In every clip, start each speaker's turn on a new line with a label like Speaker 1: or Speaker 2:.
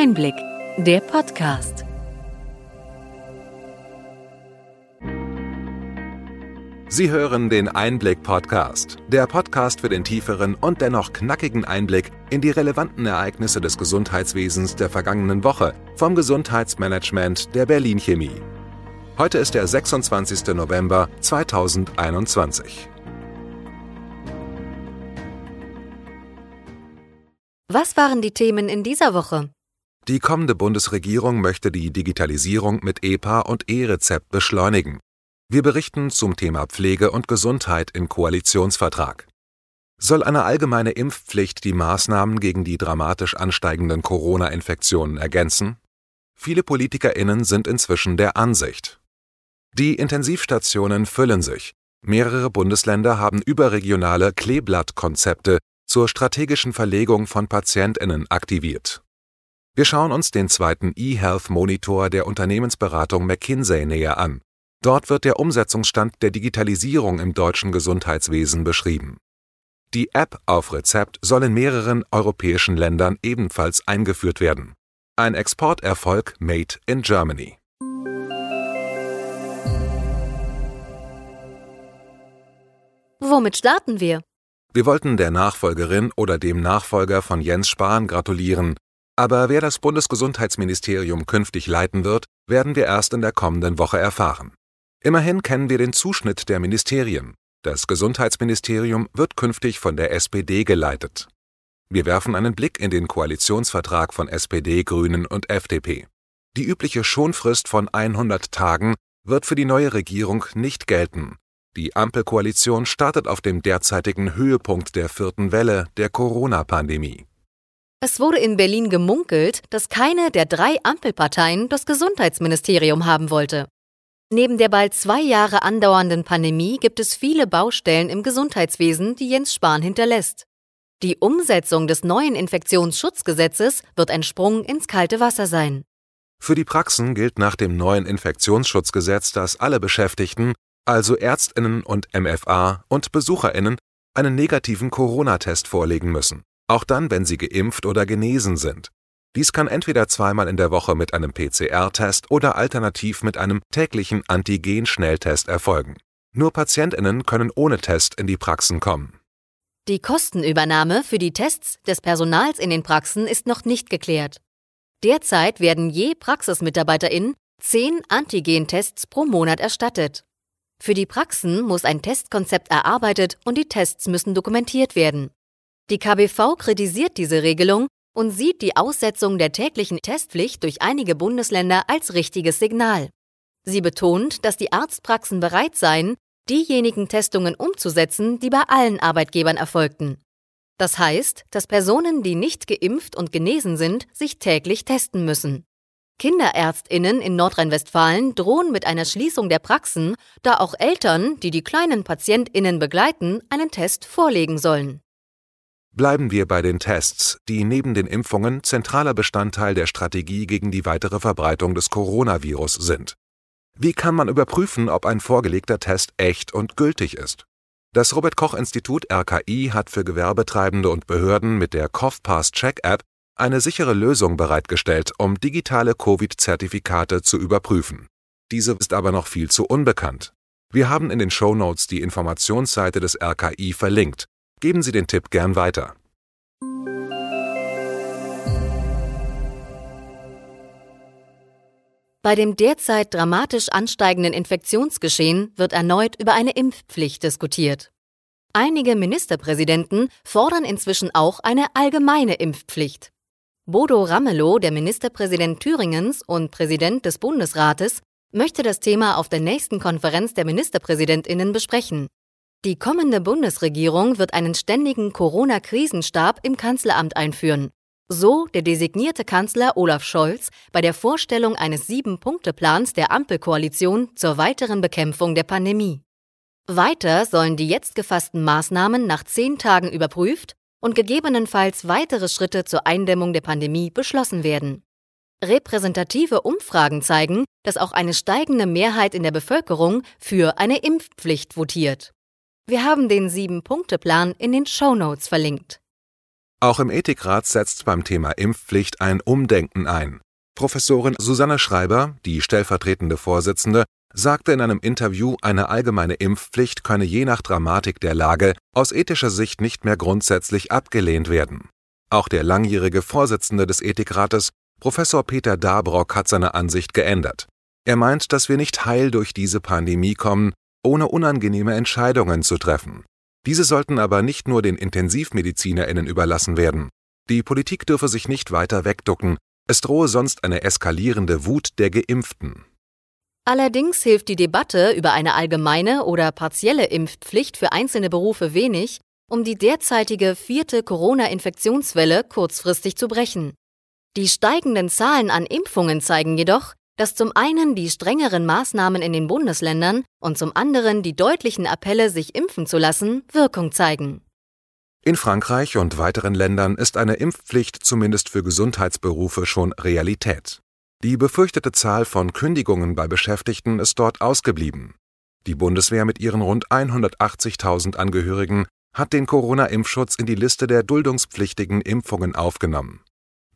Speaker 1: Einblick, der Podcast.
Speaker 2: Sie hören den Einblick-Podcast, der Podcast für den tieferen und dennoch knackigen Einblick in die relevanten Ereignisse des Gesundheitswesens der vergangenen Woche vom Gesundheitsmanagement der Berlin Chemie. Heute ist der 26. November 2021.
Speaker 1: Was waren die Themen in dieser Woche?
Speaker 2: Die kommende Bundesregierung möchte die Digitalisierung mit EPA und E-Rezept beschleunigen. Wir berichten zum Thema Pflege und Gesundheit im Koalitionsvertrag. Soll eine allgemeine Impfpflicht die Maßnahmen gegen die dramatisch ansteigenden Corona-Infektionen ergänzen? Viele PolitikerInnen sind inzwischen der Ansicht. Die Intensivstationen füllen sich. Mehrere Bundesländer haben überregionale Kleeblattkonzepte zur strategischen Verlegung von PatientInnen aktiviert. Wir schauen uns den zweiten eHealth Monitor der Unternehmensberatung McKinsey näher an. Dort wird der Umsetzungsstand der Digitalisierung im deutschen Gesundheitswesen beschrieben. Die App auf Rezept soll in mehreren europäischen Ländern ebenfalls eingeführt werden. Ein Exporterfolg made in Germany.
Speaker 1: Womit starten wir?
Speaker 2: Wir wollten der Nachfolgerin oder dem Nachfolger von Jens Spahn gratulieren, aber wer das Bundesgesundheitsministerium künftig leiten wird, werden wir erst in der kommenden Woche erfahren. Immerhin kennen wir den Zuschnitt der Ministerien. Das Gesundheitsministerium wird künftig von der SPD geleitet. Wir werfen einen Blick in den Koalitionsvertrag von SPD, Grünen und FDP. Die übliche Schonfrist von 100 Tagen wird für die neue Regierung nicht gelten, die Ampelkoalition startet auf dem derzeitigen Höhepunkt der vierten Welle der Corona-Pandemie.
Speaker 1: Es wurde in Berlin gemunkelt, dass keine der drei Ampelparteien das Gesundheitsministerium haben wollte. Neben der bald zwei Jahre andauernden Pandemie gibt es viele Baustellen im Gesundheitswesen, die Jens Spahn hinterlässt. Die Umsetzung des neuen Infektionsschutzgesetzes wird ein Sprung ins kalte Wasser sein.
Speaker 2: Für die Praxen gilt nach dem neuen Infektionsschutzgesetz, dass alle Beschäftigten also Ärztinnen und MFA und Besucherinnen, einen negativen Corona-Test vorlegen müssen, auch dann, wenn sie geimpft oder genesen sind. Dies kann entweder zweimal in der Woche mit einem PCR-Test oder alternativ mit einem täglichen Antigen-Schnelltest erfolgen. Nur Patientinnen können ohne Test in die Praxen kommen.
Speaker 1: Die Kostenübernahme für die Tests des Personals in den Praxen ist noch nicht geklärt. Derzeit werden je Praxismitarbeiterin zehn Antigen-Tests pro Monat erstattet. Für die Praxen muss ein Testkonzept erarbeitet und die Tests müssen dokumentiert werden. Die KBV kritisiert diese Regelung und sieht die Aussetzung der täglichen Testpflicht durch einige Bundesländer als richtiges Signal. Sie betont, dass die Arztpraxen bereit seien, diejenigen Testungen umzusetzen, die bei allen Arbeitgebern erfolgten. Das heißt, dass Personen, die nicht geimpft und genesen sind, sich täglich testen müssen. Kinderärztinnen in Nordrhein-Westfalen drohen mit einer Schließung der Praxen, da auch Eltern, die die kleinen Patientinnen begleiten, einen Test vorlegen sollen.
Speaker 2: Bleiben wir bei den Tests, die neben den Impfungen zentraler Bestandteil der Strategie gegen die weitere Verbreitung des Coronavirus sind. Wie kann man überprüfen, ob ein vorgelegter Test echt und gültig ist? Das Robert Koch Institut RKI hat für Gewerbetreibende und Behörden mit der CoughPass Check App eine sichere Lösung bereitgestellt, um digitale Covid-Zertifikate zu überprüfen. Diese ist aber noch viel zu unbekannt. Wir haben in den Show Notes die Informationsseite des RKI verlinkt. Geben Sie den Tipp gern weiter.
Speaker 1: Bei dem derzeit dramatisch ansteigenden Infektionsgeschehen wird erneut über eine Impfpflicht diskutiert. Einige Ministerpräsidenten fordern inzwischen auch eine allgemeine Impfpflicht. Bodo Ramelow, der Ministerpräsident Thüringens und Präsident des Bundesrates, möchte das Thema auf der nächsten Konferenz der Ministerpräsidentinnen besprechen. Die kommende Bundesregierung wird einen ständigen Corona-Krisenstab im Kanzleramt einführen. So der designierte Kanzler Olaf Scholz bei der Vorstellung eines Sieben-Punkte-Plans der Ampelkoalition zur weiteren Bekämpfung der Pandemie. Weiter sollen die jetzt gefassten Maßnahmen nach zehn Tagen überprüft und gegebenenfalls weitere Schritte zur Eindämmung der Pandemie beschlossen werden. Repräsentative Umfragen zeigen, dass auch eine steigende Mehrheit in der Bevölkerung für eine Impfpflicht votiert. Wir haben den Sieben-Punkte-Plan in den Show Notes verlinkt.
Speaker 2: Auch im Ethikrat setzt beim Thema Impfpflicht ein Umdenken ein. Professorin Susanne Schreiber, die stellvertretende Vorsitzende, sagte in einem Interview, eine allgemeine Impfpflicht könne je nach Dramatik der Lage aus ethischer Sicht nicht mehr grundsätzlich abgelehnt werden. Auch der langjährige Vorsitzende des Ethikrates, Professor Peter Dabrock, hat seine Ansicht geändert. Er meint, dass wir nicht heil durch diese Pandemie kommen, ohne unangenehme Entscheidungen zu treffen. Diese sollten aber nicht nur den Intensivmedizinerinnen überlassen werden. Die Politik dürfe sich nicht weiter wegducken, es drohe sonst eine eskalierende Wut der Geimpften.
Speaker 1: Allerdings hilft die Debatte über eine allgemeine oder partielle Impfpflicht für einzelne Berufe wenig, um die derzeitige vierte Corona-Infektionswelle kurzfristig zu brechen. Die steigenden Zahlen an Impfungen zeigen jedoch, dass zum einen die strengeren Maßnahmen in den Bundesländern und zum anderen die deutlichen Appelle, sich impfen zu lassen, Wirkung zeigen.
Speaker 2: In Frankreich und weiteren Ländern ist eine Impfpflicht zumindest für Gesundheitsberufe schon Realität. Die befürchtete Zahl von Kündigungen bei Beschäftigten ist dort ausgeblieben. Die Bundeswehr mit ihren rund 180.000 Angehörigen hat den Corona-Impfschutz in die Liste der duldungspflichtigen Impfungen aufgenommen.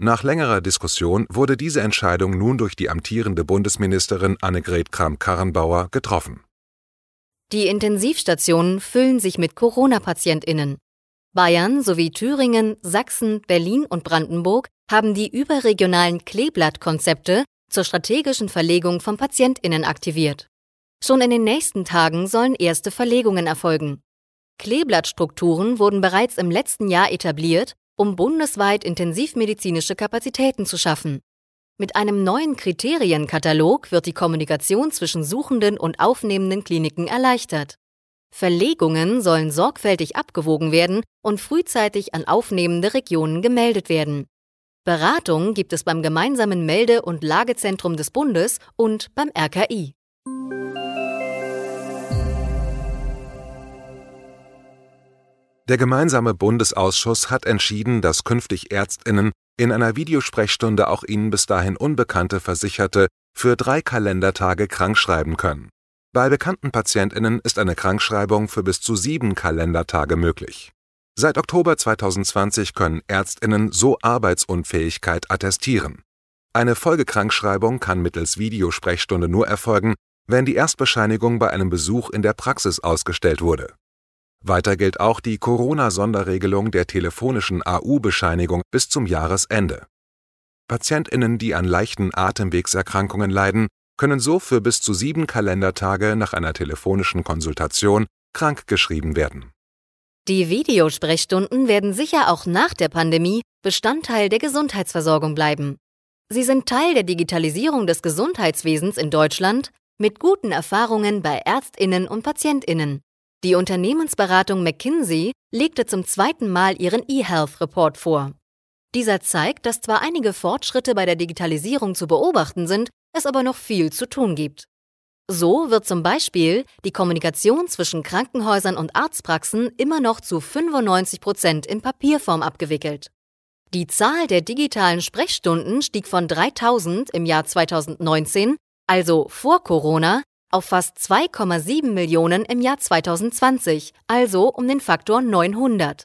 Speaker 2: Nach längerer Diskussion wurde diese Entscheidung nun durch die amtierende Bundesministerin Annegret Kramp-Karrenbauer getroffen.
Speaker 1: Die Intensivstationen füllen sich mit Corona-PatientInnen. Bayern sowie Thüringen, Sachsen, Berlin und Brandenburg haben die überregionalen Kleeblattkonzepte zur strategischen Verlegung von PatientInnen aktiviert. Schon in den nächsten Tagen sollen erste Verlegungen erfolgen. Kleeblattstrukturen wurden bereits im letzten Jahr etabliert, um bundesweit intensivmedizinische Kapazitäten zu schaffen. Mit einem neuen Kriterienkatalog wird die Kommunikation zwischen suchenden und aufnehmenden Kliniken erleichtert. Verlegungen sollen sorgfältig abgewogen werden und frühzeitig an aufnehmende Regionen gemeldet werden. Beratung gibt es beim gemeinsamen Melde- und Lagezentrum des Bundes und beim RKI.
Speaker 2: Der gemeinsame Bundesausschuss hat entschieden, dass künftig Ärztinnen in einer Videosprechstunde auch ihnen bis dahin Unbekannte Versicherte für drei Kalendertage krankschreiben können. Bei bekannten Patientinnen ist eine Krankschreibung für bis zu sieben Kalendertage möglich Seit Oktober 2020 können Ärztinnen so Arbeitsunfähigkeit attestieren. Eine Folgekrankschreibung kann mittels Videosprechstunde nur erfolgen, wenn die Erstbescheinigung bei einem Besuch in der Praxis ausgestellt wurde. Weiter gilt auch die Corona-Sonderregelung der telefonischen AU-Bescheinigung bis zum Jahresende. Patientinnen, die an leichten Atemwegserkrankungen leiden, können so für bis zu sieben Kalendertage nach einer telefonischen Konsultation krankgeschrieben werden
Speaker 1: die Videosprechstunden werden sicher auch nach der Pandemie Bestandteil der Gesundheitsversorgung bleiben. Sie sind Teil der Digitalisierung des Gesundheitswesens in Deutschland mit guten Erfahrungen bei Ärztinnen und Patientinnen. Die Unternehmensberatung McKinsey legte zum zweiten Mal ihren eHealth Report vor. Dieser zeigt, dass zwar einige Fortschritte bei der Digitalisierung zu beobachten sind, es aber noch viel zu tun gibt. So wird zum Beispiel die Kommunikation zwischen Krankenhäusern und Arztpraxen immer noch zu 95 Prozent in Papierform abgewickelt. Die Zahl der digitalen Sprechstunden stieg von 3000 im Jahr 2019, also vor Corona, auf fast 2,7 Millionen im Jahr 2020, also um den Faktor 900.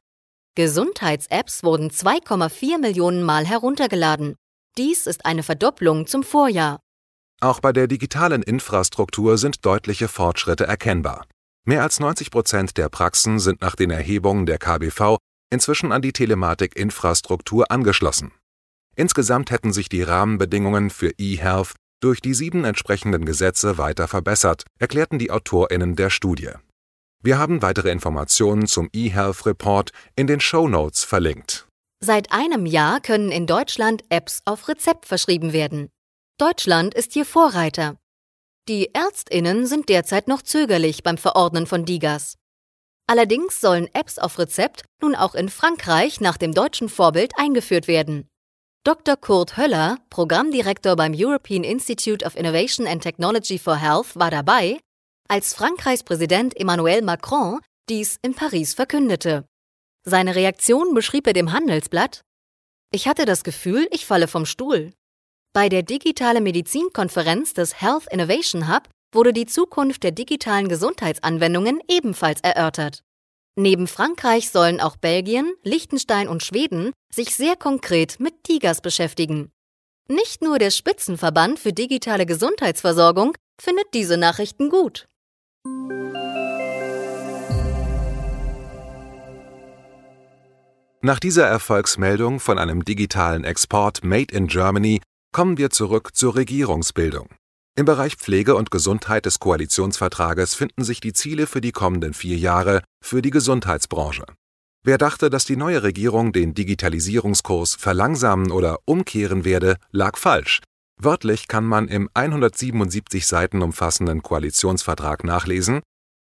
Speaker 1: Gesundheits-Apps wurden 2,4 Millionen Mal heruntergeladen. Dies ist eine Verdopplung zum Vorjahr.
Speaker 2: Auch bei der digitalen Infrastruktur sind deutliche Fortschritte erkennbar. Mehr als 90 Prozent der Praxen sind nach den Erhebungen der KBV inzwischen an die Telematik-Infrastruktur angeschlossen. Insgesamt hätten sich die Rahmenbedingungen für eHealth durch die sieben entsprechenden Gesetze weiter verbessert, erklärten die AutorInnen der Studie. Wir haben weitere Informationen zum eHealth Report in den Show Notes verlinkt.
Speaker 1: Seit einem Jahr können in Deutschland Apps auf Rezept verschrieben werden. Deutschland ist hier Vorreiter. Die Ärztinnen sind derzeit noch zögerlich beim Verordnen von Digas. Allerdings sollen Apps auf Rezept nun auch in Frankreich nach dem deutschen Vorbild eingeführt werden. Dr. Kurt Höller, Programmdirektor beim European Institute of Innovation and Technology for Health, war dabei, als Frankreichs Präsident Emmanuel Macron dies in Paris verkündete. Seine Reaktion beschrieb er dem Handelsblatt Ich hatte das Gefühl, ich falle vom Stuhl. Bei der Digitale Medizin-Konferenz des Health Innovation Hub wurde die Zukunft der digitalen Gesundheitsanwendungen ebenfalls erörtert. Neben Frankreich sollen auch Belgien, Liechtenstein und Schweden sich sehr konkret mit Tigers beschäftigen. Nicht nur der Spitzenverband für digitale Gesundheitsversorgung findet diese Nachrichten gut.
Speaker 2: Nach dieser Erfolgsmeldung von einem digitalen Export Made in Germany kommen wir zurück zur Regierungsbildung. Im Bereich Pflege und Gesundheit des Koalitionsvertrages finden sich die Ziele für die kommenden vier Jahre für die Gesundheitsbranche. Wer dachte, dass die neue Regierung den Digitalisierungskurs verlangsamen oder umkehren werde, lag falsch. Wörtlich kann man im 177 Seiten umfassenden Koalitionsvertrag nachlesen,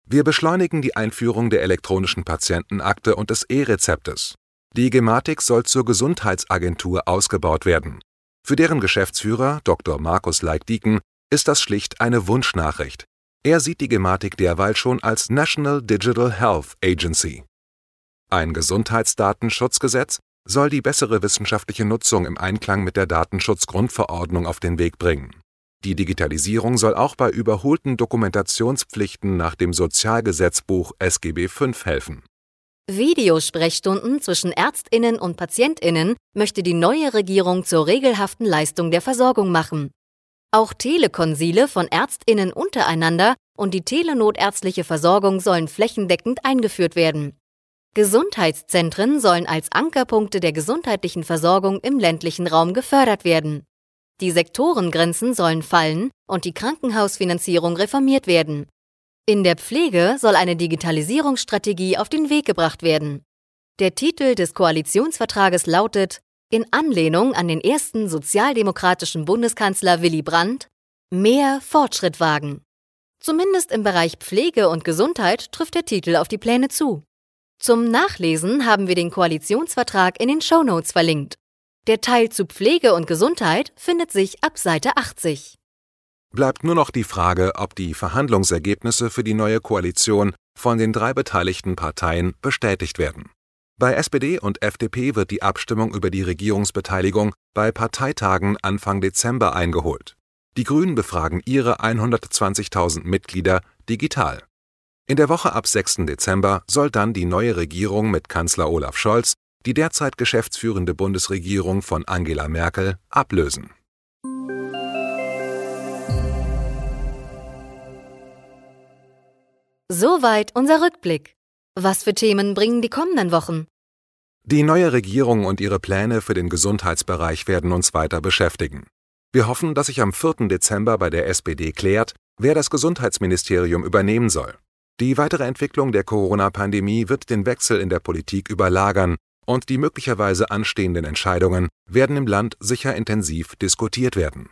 Speaker 2: wir beschleunigen die Einführung der elektronischen Patientenakte und des E-Rezeptes. Die Gematik soll zur Gesundheitsagentur ausgebaut werden. Für deren Geschäftsführer, Dr. Markus Leik-Dieken, ist das schlicht eine Wunschnachricht. Er sieht die Gematik derweil schon als National Digital Health Agency. Ein Gesundheitsdatenschutzgesetz soll die bessere wissenschaftliche Nutzung im Einklang mit der Datenschutzgrundverordnung auf den Weg bringen. Die Digitalisierung soll auch bei überholten Dokumentationspflichten nach dem Sozialgesetzbuch SGB V helfen.
Speaker 1: Videosprechstunden zwischen Ärztinnen und Patientinnen möchte die neue Regierung zur regelhaften Leistung der Versorgung machen. Auch Telekonsile von Ärztinnen untereinander und die telenotärztliche Versorgung sollen flächendeckend eingeführt werden. Gesundheitszentren sollen als Ankerpunkte der gesundheitlichen Versorgung im ländlichen Raum gefördert werden. Die Sektorengrenzen sollen fallen und die Krankenhausfinanzierung reformiert werden. In der Pflege soll eine Digitalisierungsstrategie auf den Weg gebracht werden. Der Titel des Koalitionsvertrages lautet, in Anlehnung an den ersten sozialdemokratischen Bundeskanzler Willy Brandt, Mehr Fortschritt wagen. Zumindest im Bereich Pflege und Gesundheit trifft der Titel auf die Pläne zu. Zum Nachlesen haben wir den Koalitionsvertrag in den Shownotes verlinkt. Der Teil zu Pflege und Gesundheit findet sich ab Seite 80.
Speaker 2: Bleibt nur noch die Frage, ob die Verhandlungsergebnisse für die neue Koalition von den drei beteiligten Parteien bestätigt werden. Bei SPD und FDP wird die Abstimmung über die Regierungsbeteiligung bei Parteitagen Anfang Dezember eingeholt. Die Grünen befragen ihre 120.000 Mitglieder digital. In der Woche ab 6. Dezember soll dann die neue Regierung mit Kanzler Olaf Scholz die derzeit geschäftsführende Bundesregierung von Angela Merkel ablösen.
Speaker 1: Soweit unser Rückblick. Was für Themen bringen die kommenden Wochen?
Speaker 2: Die neue Regierung und ihre Pläne für den Gesundheitsbereich werden uns weiter beschäftigen. Wir hoffen, dass sich am 4. Dezember bei der SPD klärt, wer das Gesundheitsministerium übernehmen soll. Die weitere Entwicklung der Corona-Pandemie wird den Wechsel in der Politik überlagern und die möglicherweise anstehenden Entscheidungen werden im Land sicher intensiv diskutiert werden.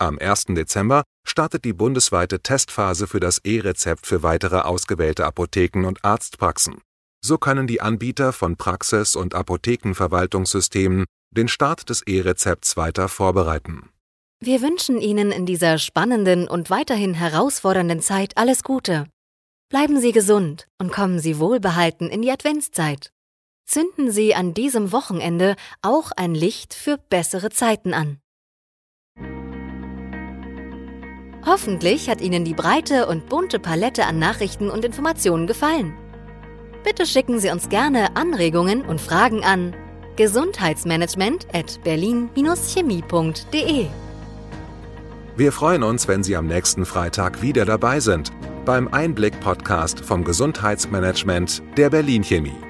Speaker 2: Am 1. Dezember startet die bundesweite Testphase für das E-Rezept für weitere ausgewählte Apotheken und Arztpraxen. So können die Anbieter von Praxis- und Apothekenverwaltungssystemen den Start des E-Rezepts weiter vorbereiten.
Speaker 1: Wir wünschen Ihnen in dieser spannenden und weiterhin herausfordernden Zeit alles Gute. Bleiben Sie gesund und kommen Sie wohlbehalten in die Adventszeit. Zünden Sie an diesem Wochenende auch ein Licht für bessere Zeiten an. Hoffentlich hat Ihnen die breite und bunte Palette an Nachrichten und Informationen gefallen. Bitte schicken Sie uns gerne Anregungen und Fragen an gesundheitsmanagement at berlin-chemie.de.
Speaker 2: Wir freuen uns, wenn Sie am nächsten Freitag wieder dabei sind beim Einblick-Podcast vom Gesundheitsmanagement der Berlin Chemie.